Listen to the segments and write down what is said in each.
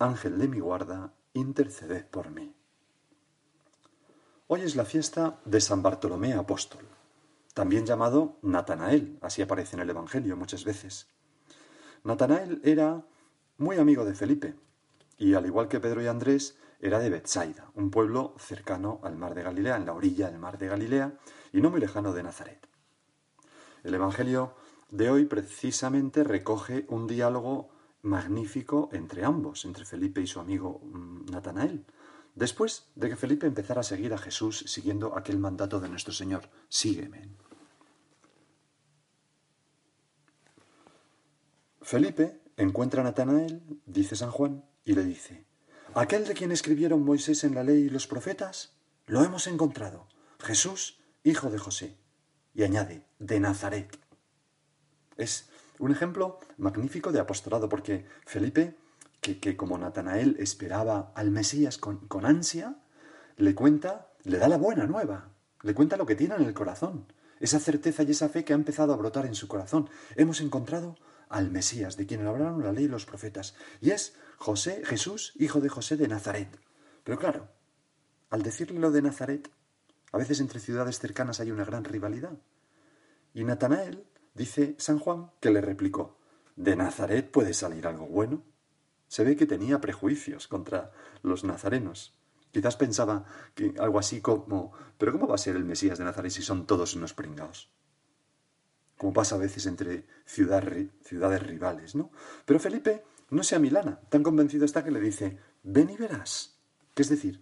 Ángel de mi guarda, interceded por mí. Hoy es la fiesta de San Bartolomé Apóstol, también llamado Natanael, así aparece en el Evangelio muchas veces. Natanael era muy amigo de Felipe, y al igual que Pedro y Andrés, era de Bethsaida, un pueblo cercano al mar de Galilea, en la orilla del mar de Galilea, y no muy lejano de Nazaret. El Evangelio de hoy precisamente recoge un diálogo magnífico entre ambos, entre Felipe y su amigo mm, Natanael, después de que Felipe empezara a seguir a Jesús siguiendo aquel mandato de nuestro Señor, sígueme. Felipe encuentra a Natanael, dice San Juan, y le dice, aquel de quien escribieron Moisés en la ley y los profetas, lo hemos encontrado, Jesús, hijo de José. Y añade, de Nazaret. Es un ejemplo magnífico de apostolado, porque Felipe, que, como Natanael esperaba al Mesías con, con ansia, le cuenta, le da la buena nueva, le cuenta lo que tiene en el corazón, esa certeza y esa fe que ha empezado a brotar en su corazón. Hemos encontrado al Mesías, de quien hablaron la ley y los profetas, y es José, Jesús, hijo de José de Nazaret. Pero claro, al decirle lo de Nazaret, a veces entre ciudades cercanas hay una gran rivalidad. Y Natanael Dice San Juan que le replicó, ¿de Nazaret puede salir algo bueno? Se ve que tenía prejuicios contra los nazarenos. Quizás pensaba que algo así como, ¿pero cómo va a ser el Mesías de Nazaret si son todos unos pringados? Como pasa a veces entre ciudades rivales, ¿no? Pero Felipe no sea Milana, tan convencido está que le dice, ven y verás. Que es decir,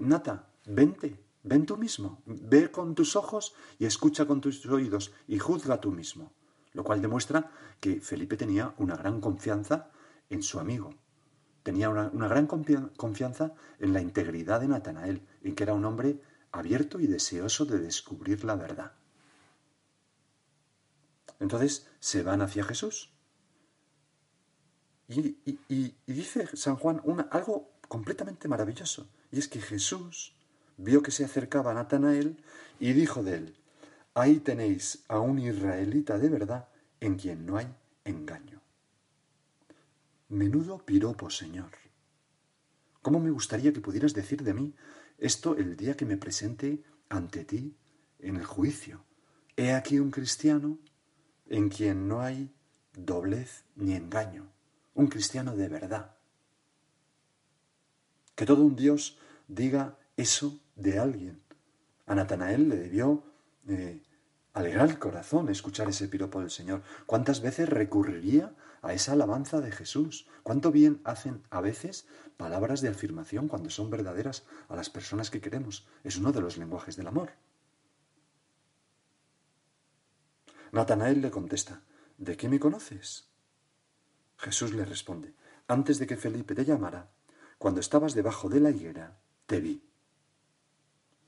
Nata, vente, Ven tú mismo, ve con tus ojos y escucha con tus oídos y juzga tú mismo. Lo cual demuestra que Felipe tenía una gran confianza en su amigo. Tenía una, gran confianza en la integridad de Natanael, en que era un hombre abierto y deseoso de descubrir la verdad. Entonces se van hacia Jesús. Y, dice San Juan algo completamente maravilloso, y es que Jesús vio que se acercaba Natanael y dijo de él, ahí tenéis a un israelita de verdad en quien no hay engaño. Menudo piropo, Señor. ¿Cómo me gustaría que pudieras decir de mí esto el día que me presente ante ti en el juicio? He aquí un cristiano en quien no hay doblez ni engaño, un cristiano de verdad. Que todo un Dios diga eso de alguien. A Natanael le debió eh, alegrar el corazón escuchar ese piropo del Señor. ¿Cuántas veces recurriría a esa alabanza de Jesús? ¿Cuánto bien hacen a veces palabras de afirmación cuando son verdaderas a las personas que queremos? Es uno de los lenguajes del amor. Natanael le contesta, ¿de qué me conoces? Jesús le responde, antes de que Felipe te llamara, cuando estabas debajo de la higuera, te vi.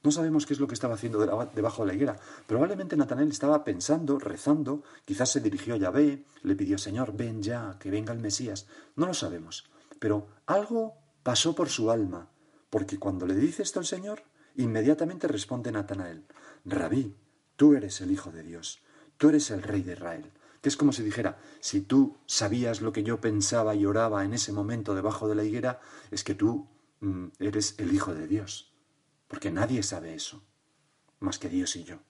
No sabemos qué es lo que estaba haciendo debajo de la higuera. Probablemente Natanael estaba pensando, rezando, quizás se dirigió a Yahvé, le pidió, Señor, ven ya, que venga el Mesías. No lo sabemos. Pero algo pasó por su alma, porque cuando le dice esto el Señor, inmediatamente responde Natanael, Rabí, tú eres el Hijo de Dios, tú eres el Rey de Israel. Que es como si dijera, si tú sabías lo que yo pensaba y oraba en ese momento debajo de la higuera, es que tú mm, eres el Hijo de Dios porque nadie sabe eso, más que Dios y yo.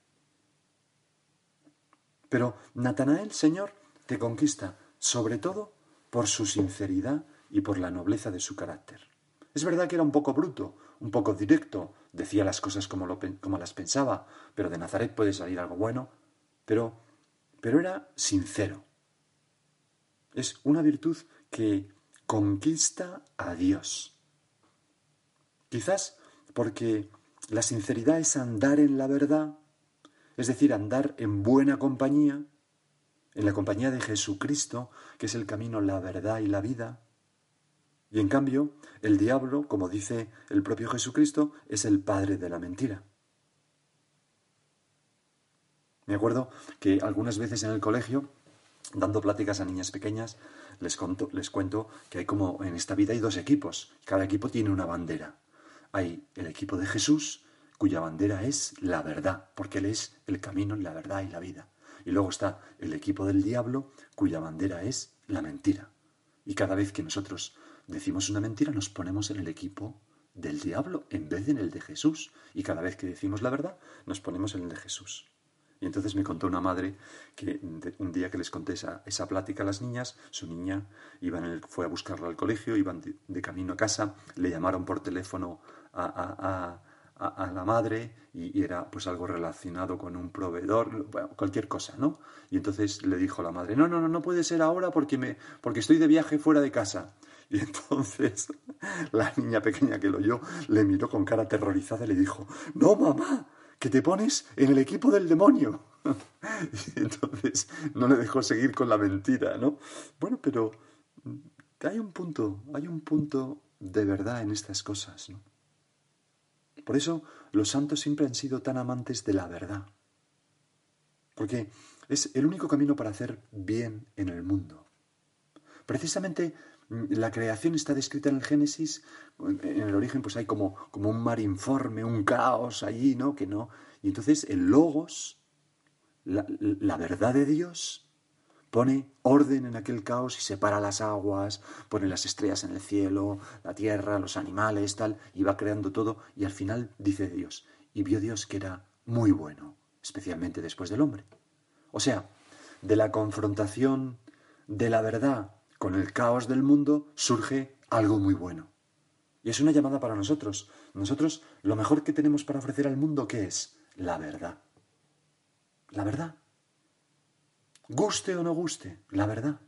Pero Natanael, Señor, te conquista, sobre todo por su sinceridad y por la nobleza de su carácter. Es verdad que era un poco bruto, un poco directo, decía las cosas como, como las pensaba, pero de Nazaret puede salir algo bueno, pero, pero era sincero. Es una virtud que conquista a Dios. Quizás porque la sinceridad es andar en la verdad, es decir, andar en buena compañía, en la compañía de Jesucristo, que es el camino, la verdad y la vida. Y en cambio, el diablo, como dice el propio Jesucristo, es el padre de la mentira. Me acuerdo que algunas veces en el colegio, dando pláticas a niñas pequeñas, les, les cuento que hay como en esta vida hay dos equipos. Cada equipo tiene una bandera. Hay el equipo de Jesús, cuya bandera es la verdad, porque Él es el camino, la verdad y la vida. Y luego está el equipo del diablo, cuya bandera es la mentira. Y cada vez que nosotros decimos una mentira, nos ponemos en el equipo del diablo en vez de en el de Jesús. Y cada vez que decimos la verdad, nos ponemos en el de Jesús. Y entonces me contó una madre que un día que les conté esa, esa plática a las niñas, su niña iba fue a buscarla al colegio, iban de, camino a casa, le llamaron por teléfono a, la madre y, era pues algo relacionado con un proveedor, cualquier cosa, ¿no? Y entonces le dijo la madre, no, no, no, no puede ser ahora porque, me, porque estoy de viaje fuera de casa. Y entonces la niña pequeña que lo oyó le miró con cara aterrorizada y le dijo, no, mamá, que te pones en el equipo del demonio. entonces no le dejó seguir con la mentira, ¿no? Bueno, pero hay un punto, hay un punto de verdad en estas cosas, ¿no? Por eso los santos siempre han sido tan amantes de la verdad. Porque es el único camino para hacer bien en el mundo. Precisamente la creación está descrita en el Génesis, en el origen pues hay como, como un mar informe, un caos allí, ¿no? Que no. Y entonces el logos, la, verdad de Dios, pone orden en aquel caos y separa las aguas, pone las estrellas en el cielo, la tierra, los animales, tal, y va creando todo, y al final dice Dios, y vio Dios que era muy bueno, especialmente después del hombre. O sea, de la confrontación de la verdad con el caos del mundo surge algo muy bueno. Y es una llamada para nosotros. Nosotros lo mejor que tenemos para ofrecer al mundo, ¿qué es? La verdad. La verdad. Guste o no guste, la verdad.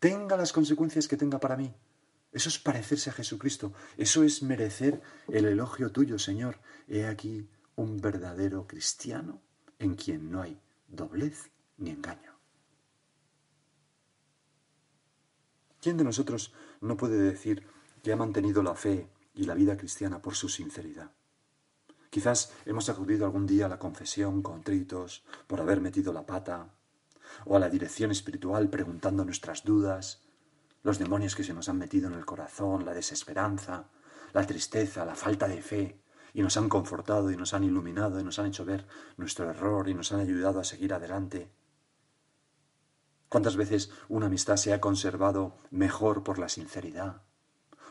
Tenga las consecuencias que tenga para mí. Eso es parecerse a Jesucristo. Eso es merecer el elogio tuyo, Señor. He aquí un verdadero cristiano en quien no hay doblez ni engaño. ¿Quién de nosotros no puede decir que ha mantenido la fe y la vida cristiana por su sinceridad? Quizás hemos acudido algún día a la confesión contritos por haber metido la pata, o a la dirección espiritual preguntando nuestras dudas, los demonios que se nos han metido en el corazón, la desesperanza, la tristeza, la falta de fe, y nos han confortado y nos han iluminado y nos han hecho ver nuestro error y nos han ayudado a seguir adelante. ¿Cuántas veces una amistad se ha conservado mejor por la sinceridad?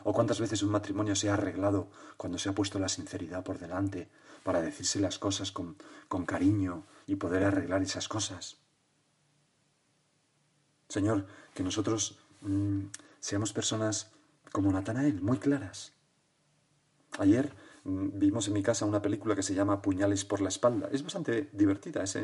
¿O cuántas veces un matrimonio se ha arreglado cuando se ha puesto la sinceridad por delante para decirse las cosas con, con cariño y poder arreglar esas cosas? Señor, que nosotros mm, seamos personas como Natanael, muy claras. Ayer mm, vimos en mi casa una película que se llama Puñales por la espalda. Es bastante divertida, es,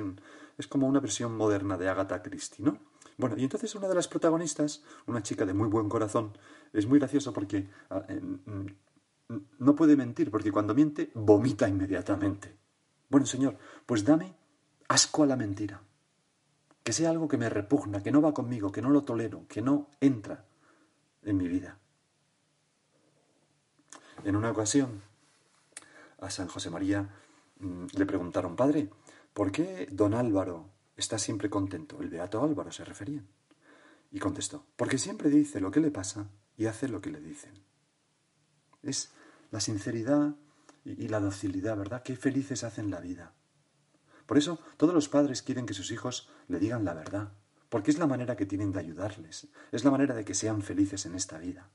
es como una versión moderna de Agatha Christie, ¿no? Bueno, y entonces una de las protagonistas, una chica de muy buen corazón, es muy gracioso porque ah, mm, no puede mentir, porque cuando miente, vomita inmediatamente. Bueno, Señor, pues dame asco a la mentira. Que sea algo que me repugna, que no va conmigo, que no lo tolero, que no entra en mi vida. En una ocasión, a San José María mm, le preguntaron, Padre, ¿por qué don Álvaro está siempre contento. El Beato Álvaro se refería. Y contestó, porque siempre dice lo que le pasa y hace lo que le dicen. Es la sinceridad y la docilidad, ¿verdad? Qué felices hacen la vida. Por eso todos los padres quieren que sus hijos le digan la verdad, porque es la manera que tienen de ayudarles, es la manera de que sean felices en esta vida.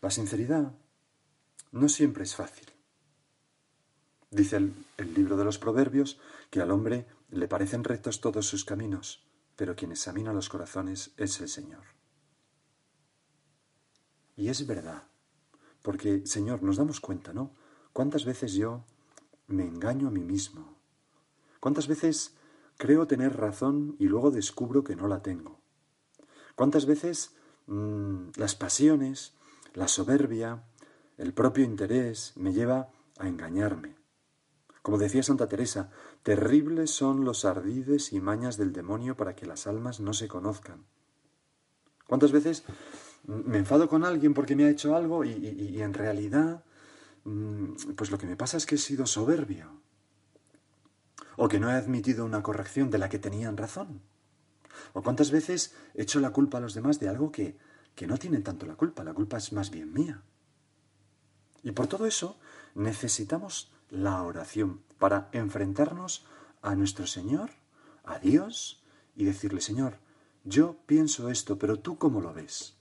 La sinceridad no siempre es fácil. Dice el, libro de los Proverbios que al hombre le parecen rectos todos sus caminos, pero quien examina los corazones es el Señor. Y es verdad, porque, Señor, nos damos cuenta, ¿no? ¿Cuántas veces yo me engaño a mí mismo? ¿Cuántas veces creo tener razón y luego descubro que no la tengo? ¿Cuántas veces mm, las pasiones, la soberbia, el propio interés me lleva a engañarme? Como decía Santa Teresa, terribles son los ardides y mañas del demonio para que las almas no se conozcan. ¿Cuántas veces me enfado con alguien porque me ha hecho algo y, en realidad, mm, pues lo que me pasa es que he sido soberbio? O que no he admitido una corrección de la que tenían razón. ¿O cuántas veces he hecho la culpa a los demás de algo que, que no tienen tanto la culpa? La culpa es más bien mía. Y por todo eso necesitamos la oración para enfrentarnos a nuestro Señor, a Dios, y decirle, Señor, yo pienso esto, pero tú cómo lo ves.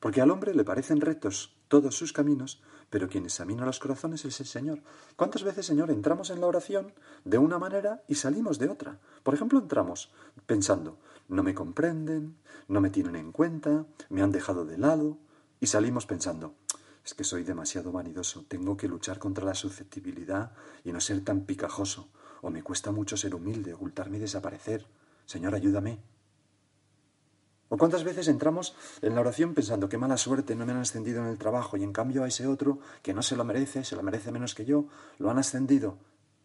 Porque al hombre le parecen rectos todos sus caminos, pero quien examina los corazones es el Señor. ¿Cuántas veces, Señor, entramos en la oración de una manera y salimos de otra? Por ejemplo, entramos pensando, no me comprenden, no me tienen en cuenta, me han dejado de lado, y salimos pensando, es que soy demasiado vanidoso, tengo que luchar contra la susceptibilidad y no ser tan picajoso, o me cuesta mucho ser humilde, ocultarme y desaparecer. Señor, ayúdame. ¿O cuántas veces entramos en la oración pensando qué mala suerte no me han ascendido en el trabajo y en cambio a ese otro que no se lo merece, se lo merece menos que yo, lo han ascendido?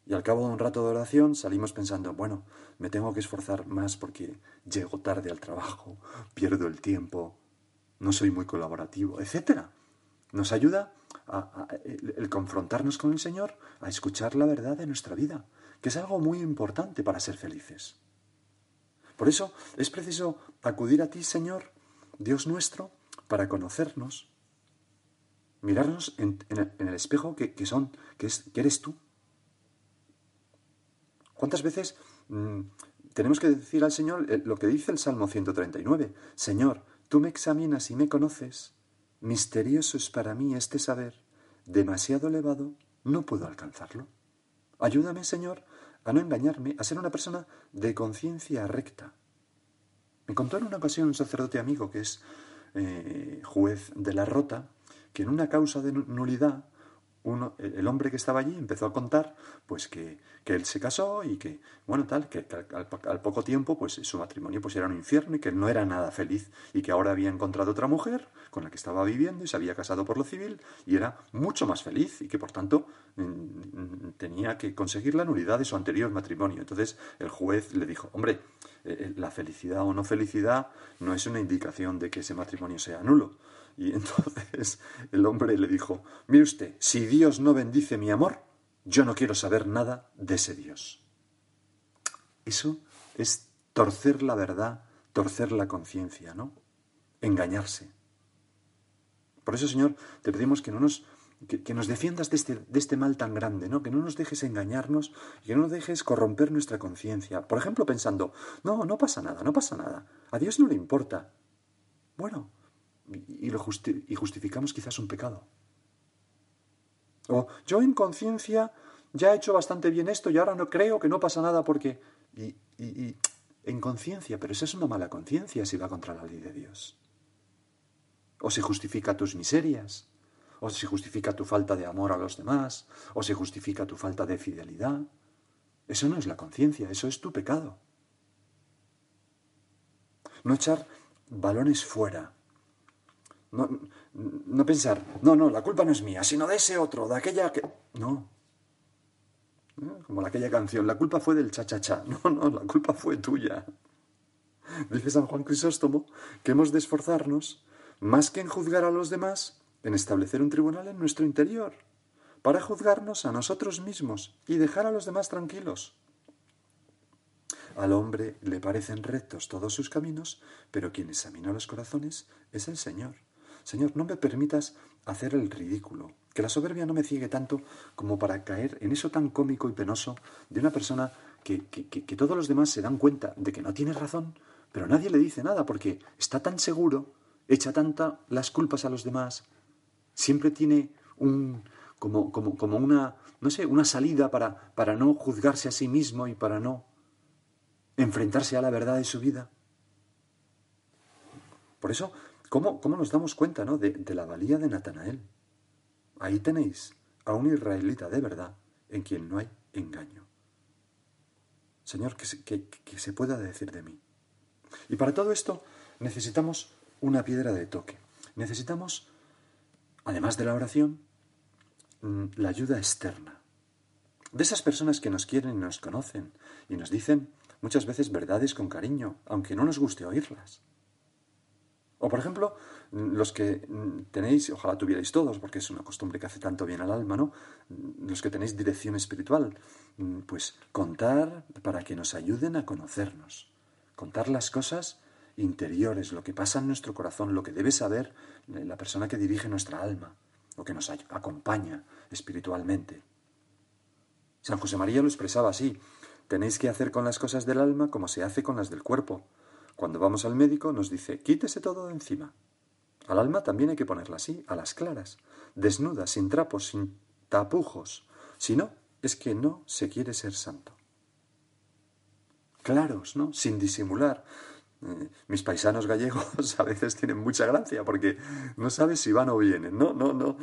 Y al cabo de un rato de oración salimos pensando, bueno, me tengo que esforzar más porque llego tarde al trabajo, pierdo el tiempo, no soy muy colaborativo, etcétera. Nos ayuda a, el, confrontarnos con el Señor, a escuchar la verdad de nuestra vida, que es algo muy importante para ser felices. Por eso es preciso acudir a ti, Señor, Dios nuestro, para conocernos, mirarnos en, el, espejo que, son, que, es, que eres tú. ¿Cuántas veces mm, tenemos que decir al Señor eh, lo que dice el Salmo 139? Señor, tú me examinas y me conoces Misterioso es para mí este saber, demasiado elevado, no puedo alcanzarlo. Ayúdame, Señor, a no engañarme, a ser una persona de conciencia recta. Me contó en una ocasión un sacerdote amigo que es eh, juez de la rota, que en una causa de nulidad el hombre que estaba allí empezó a contar pues que, él se casó y que, bueno, tal, que, al, poco tiempo pues su matrimonio pues era un infierno y que no era nada feliz y que ahora había encontrado otra mujer con la que estaba viviendo y se había casado por lo civil y era mucho más feliz y que por tanto tenía que conseguir la nulidad de su anterior matrimonio. Entonces el juez le dijo, hombre, eh, eh, la felicidad o no felicidad no es una indicación de que ese matrimonio sea nulo y entonces el hombre le dijo, mire usted, si Dios no bendice mi amor, yo no quiero saber nada de ese Dios. Eso es torcer la verdad, torcer la conciencia, ¿no? Engañarse. Por eso, Señor, te pedimos que no nos, que, nos defiendas de este, de este, mal tan grande, ¿no? Que no nos dejes engañarnos que no nos dejes corromper nuestra conciencia. Por ejemplo, pensando, no, no pasa nada, no pasa nada. A Dios no le importa. Bueno, y, lo y justificamos quizás un pecado. O yo en conciencia ya he hecho bastante bien esto y ahora no creo que no pasa nada porque... Y, y, en conciencia, pero esa es una mala conciencia si va contra la ley de Dios. O se justifica tus miserias, o se justifica tu falta de amor a los demás, o se justifica tu falta de fidelidad. Eso no es la conciencia, eso es tu pecado. No echar balones fuera no, no pensar, no, no, la culpa no es mía, sino de ese otro, de aquella que... No. Como aquella canción, la culpa fue del cha-cha-cha. No, no, la culpa fue tuya. Dice San Juan Crisóstomo que hemos de esforzarnos, más que en juzgar a los demás, en establecer un tribunal en nuestro interior, para juzgarnos a nosotros mismos y dejar a los demás tranquilos. Al hombre le parecen rectos todos sus caminos, pero quien examina los corazones es el Señor. Señor, no me permitas hacer el ridículo, que la soberbia no me ciegue tanto como para caer en eso tan cómico y penoso de una persona que, que, todos los demás se dan cuenta de que no tiene razón, pero nadie le dice nada porque está tan seguro, echa tanta las culpas a los demás, siempre tiene un como, como, como una, no sé, una salida para, para no juzgarse a sí mismo y para no enfrentarse a la verdad de su vida. Por eso ¿Cómo, nos damos cuenta ¿no? de, la valía de Natanael? Ahí tenéis a un israelita de verdad en quien no hay engaño. Señor, que que se pueda decir de mí. Y para todo esto necesitamos una piedra de toque. Necesitamos, además de la oración, mm, la ayuda externa. De esas personas que nos quieren y nos conocen y nos dicen muchas veces verdades con cariño, aunque no nos guste oírlas. O por ejemplo, los que tenéis, ojalá tuvierais todos, porque es una costumbre que hace tanto bien al alma, ¿no? Los que tenéis dirección espiritual, pues contar para que nos ayuden a conocernos, contar las cosas interiores, lo que pasa en nuestro corazón, lo que debe saber la persona que dirige nuestra alma, lo que nos acompaña espiritualmente. San José María lo expresaba así, tenéis que hacer con las cosas del alma como se hace con las del cuerpo. Cuando vamos al médico nos dice, quítese todo de encima. Al alma también hay que ponerla así, a las claras, desnuda, sin trapos, sin tapujos. Si no, es que no se quiere ser santo. Claros, ¿no? Sin disimular. Eh, mis paisanos gallegos a veces tienen mucha gracia porque no sabes si van o vienen, ¿no? No, no.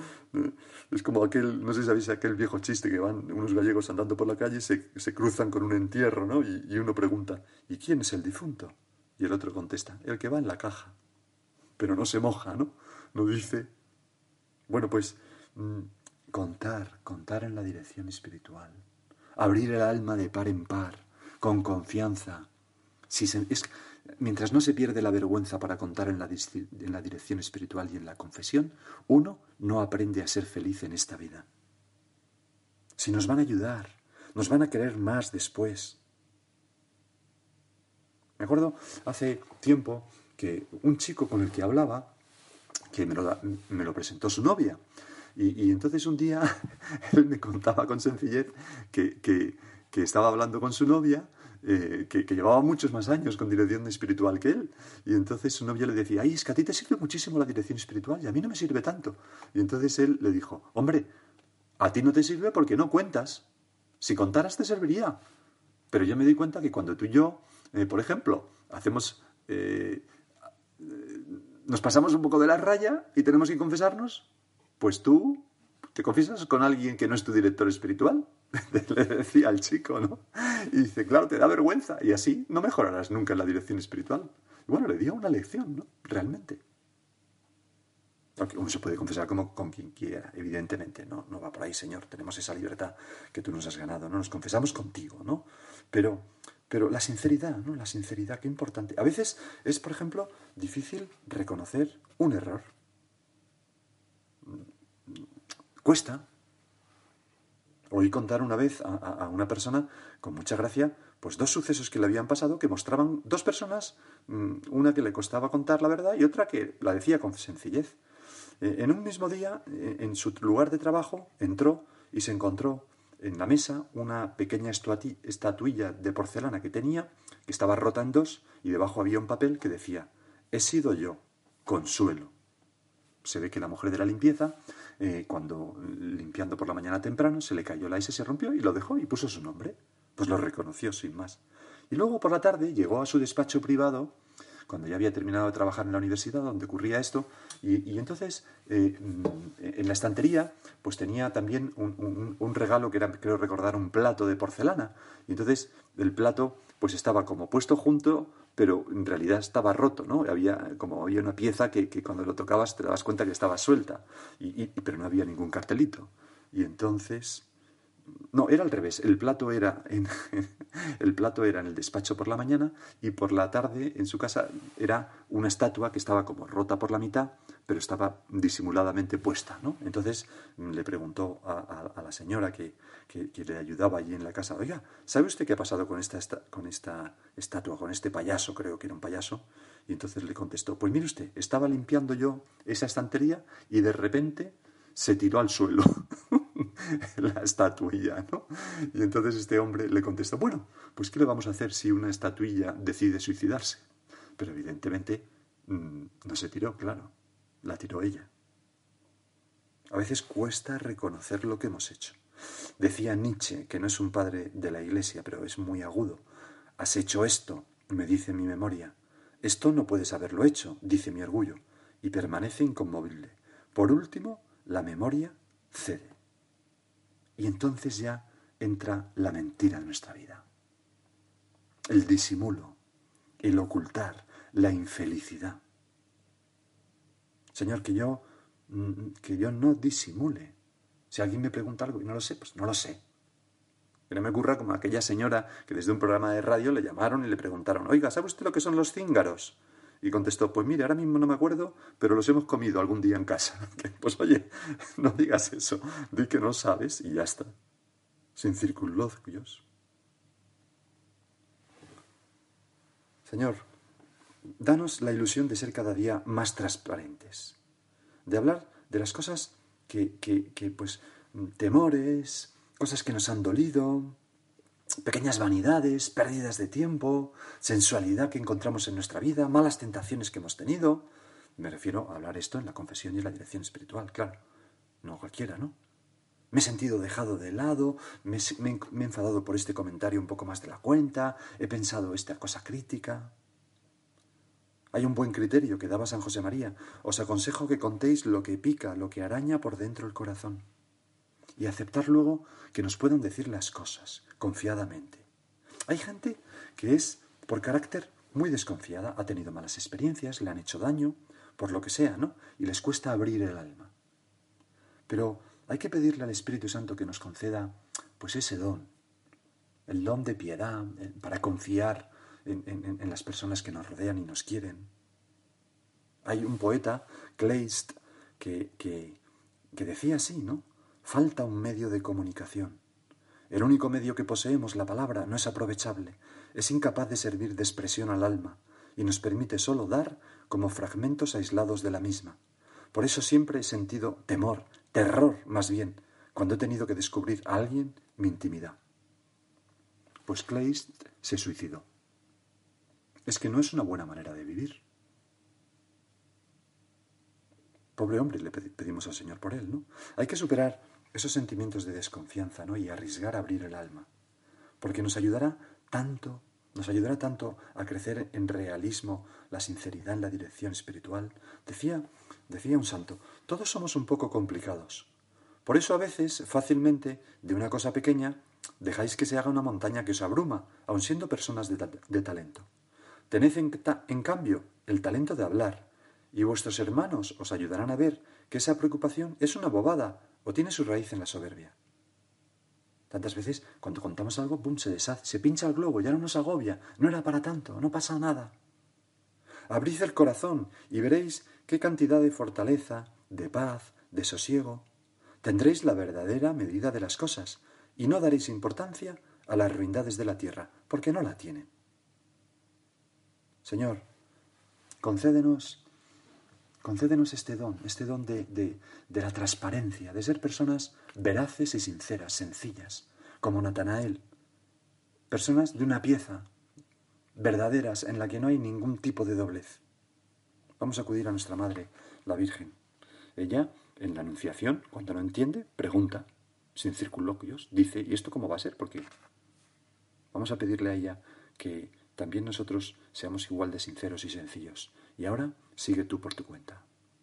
Es como aquel, no sé si sabéis aquel viejo chiste que van unos gallegos andando por la calle, se, se cruzan con un entierro, ¿no? y uno pregunta, ¿y quién es el difunto? Y el otro contesta, el que va en la caja. Pero no se moja, ¿no? No dice. Bueno, pues mm, contar, contar en la dirección espiritual. Abrir el alma de par en par, con confianza. Si mientras no se pierde la vergüenza para contar en la, en la dirección espiritual y en la confesión, uno no aprende a ser feliz en esta vida. Si nos van a ayudar, nos van a querer más después, me acuerdo hace tiempo que un chico con el que hablaba, que me lo, presentó su novia, y, entonces un día él me contaba con sencillez que, que, estaba hablando con su novia, eh, que, que, llevaba muchos más años con dirección espiritual que él. Y entonces su novia le decía, ay, es que a ti te sirve muchísimo la dirección espiritual y a mí no me sirve tanto. Y entonces él le dijo, hombre, a ti no te sirve porque no cuentas. Si contaras te serviría. Pero yo me di cuenta que cuando tú y yo eh, por ejemplo, hacemos, eh, nos pasamos un poco de la raya y tenemos que confesarnos, pues tú te confiesas con alguien que no es tu director espiritual. Le decía al chico, ¿no? Y dice, claro, te da vergüenza y así no mejorarás nunca en la dirección espiritual. Y bueno, le dio una lección, ¿no? Realmente. Aunque uno se puede confesar como con quien quiera, evidentemente, ¿no? No va por ahí, Señor, tenemos esa libertad que tú nos has ganado, ¿no? Nos confesamos contigo, ¿no? Pero pero la sinceridad, ¿no? La sinceridad, qué importante. A veces es, por ejemplo, difícil reconocer un error. Cuesta. Oí contar una vez a, una persona con mucha gracia, pues dos sucesos que le habían pasado que mostraban dos personas, mm, una que le costaba contar la verdad y otra que la decía con sencillez. Eh, en un mismo día, eh, en su lugar de trabajo, entró y se encontró en la mesa una pequeña estatuilla de porcelana que tenía, que estaba rota en dos, y debajo había un papel que decía, he sido yo, consuelo. Se ve que la mujer de la limpieza, eh, cuando limpiando por la mañana temprano, se le cayó la S, se rompió y lo dejó y puso su nombre. Pues lo reconoció sin más. Y luego por la tarde llegó a su despacho privado cuando ya había terminado de trabajar en la universidad donde ocurría esto, y, entonces eh, mm, en la estantería pues tenía también un, regalo que era, creo recordar, un plato de porcelana, y entonces el plato pues estaba como puesto junto, pero en realidad estaba roto, ¿no? Había como había una pieza que, cuando lo tocabas te dabas cuenta que estaba suelta, y, pero no había ningún cartelito. Y entonces no, era al revés. El plato era en, el plato era en el despacho por la mañana y por la tarde en su casa era una estatua que estaba como rota por la mitad, pero estaba disimuladamente puesta, ¿no? Entonces mm, le preguntó a, la señora que, le ayudaba allí en la casa, oiga, ¿sabe usted qué ha pasado con esta, con esta estatua, con este payaso, creo que era un payaso? Y entonces le contestó, pues mire usted, estaba limpiando yo esa estantería y de repente se tiró al suelo. la estatuilla, ¿no? Y entonces este hombre le contesta, bueno, pues ¿qué le vamos a hacer si una estatuilla decide suicidarse? Pero evidentemente mm, no se tiró, claro, la tiró ella. A veces cuesta reconocer lo que hemos hecho. Decía Nietzsche, que no es un padre de la iglesia, pero es muy agudo. Has hecho esto, me dice mi memoria. Esto no puedes haberlo hecho, dice mi orgullo, y permanece inconmovible. Por último, la memoria cede. Y entonces ya entra la mentira en nuestra vida. El disimulo, el ocultar, la infelicidad. Señor, que yo, mm, que yo no disimule, Si alguien me pregunta algo y no lo sé, pues no lo sé. Que no me ocurra como aquella señora que desde un programa de radio le llamaron y le preguntaron, oiga, ¿sabe usted lo que son los cíngaros? Y contestó, pues mire, ahora mismo no me acuerdo, pero los hemos comido algún día en casa. pues oye, no digas eso, di que no sabes y ya está. Sin circunloquios. Señor, danos la ilusión de ser cada día más transparentes, de hablar de las cosas que, que, que pues, temores, cosas que nos han dolido, pequeñas vanidades, pérdidas de tiempo, sensualidad que encontramos en nuestra vida, malas tentaciones que hemos tenido. Me refiero a hablar esto en la confesión y en la dirección espiritual, claro. No cualquiera, ¿no? Me he sentido dejado de lado, me, me, he enfadado por este comentario un poco más de la cuenta, he pensado esta cosa crítica. Hay un buen criterio que daba San José María. Os aconsejo que contéis lo que pica, lo que araña por dentro el corazón y aceptar luego que nos puedan decir las cosas confiadamente. Hay gente que es, por carácter, muy desconfiada, ha tenido malas experiencias, le han hecho daño, por lo que sea, ¿no? Y les cuesta abrir el alma. Pero hay que pedirle al Espíritu Santo que nos conceda, pues ese don, el don de piedad, para confiar en, las personas que nos rodean y nos quieren. Hay un poeta, Kleist, que, que, que decía así, ¿no? Falta un medio de comunicación. El único medio que poseemos, la palabra, no es aprovechable, es incapaz de servir de expresión al alma, y nos permite sólo dar como fragmentos aislados de la misma. Por eso siempre he sentido temor, terror más bien, cuando he tenido que descubrir a alguien mi intimidad. Pues Kleist se suicidó. Es que no es una buena manera de vivir. Pobre hombre, le pedimos al Señor por él, ¿no? Hay que superar esos sentimientos de desconfianza, ¿no? Y arriesgar a abrir el alma. Porque nos ayudará tanto, nos ayudará tanto a crecer en realismo, la sinceridad en la dirección espiritual. Decía, decía un santo, todos somos un poco complicados. Por eso a veces, fácilmente, de una cosa pequeña, dejáis que se haga una montaña que os abruma, aun siendo personas de, de talento. Tened en, en cambio el talento de hablar, y vuestros hermanos os ayudarán a ver que esa preocupación es una bobada o tiene su raíz en la soberbia. Tantas veces, cuando contamos algo, ¡pum!, se deshace, se pincha el globo, ya no nos agobia, no era para tanto, no pasa nada. Abrid el corazón y veréis qué cantidad de fortaleza, de paz, de sosiego. Tendréis la verdadera medida de las cosas y no daréis importancia a las ruindades de la tierra, porque no la tienen. Señor, concédenos Concédenos este don, este don de, de, la transparencia, de ser personas veraces y sinceras, sencillas, como Natanael. Personas de una pieza, verdaderas, en la que no hay ningún tipo de doblez. Vamos a acudir a nuestra Madre, la Virgen. Ella, en la Anunciación, cuando no entiende, pregunta, sin circunloquios, dice, ¿y esto cómo va a ser? Porque vamos a pedirle a ella que también nosotros seamos igual de sinceros y sencillos. Y ahora sigue tú por tu cuenta.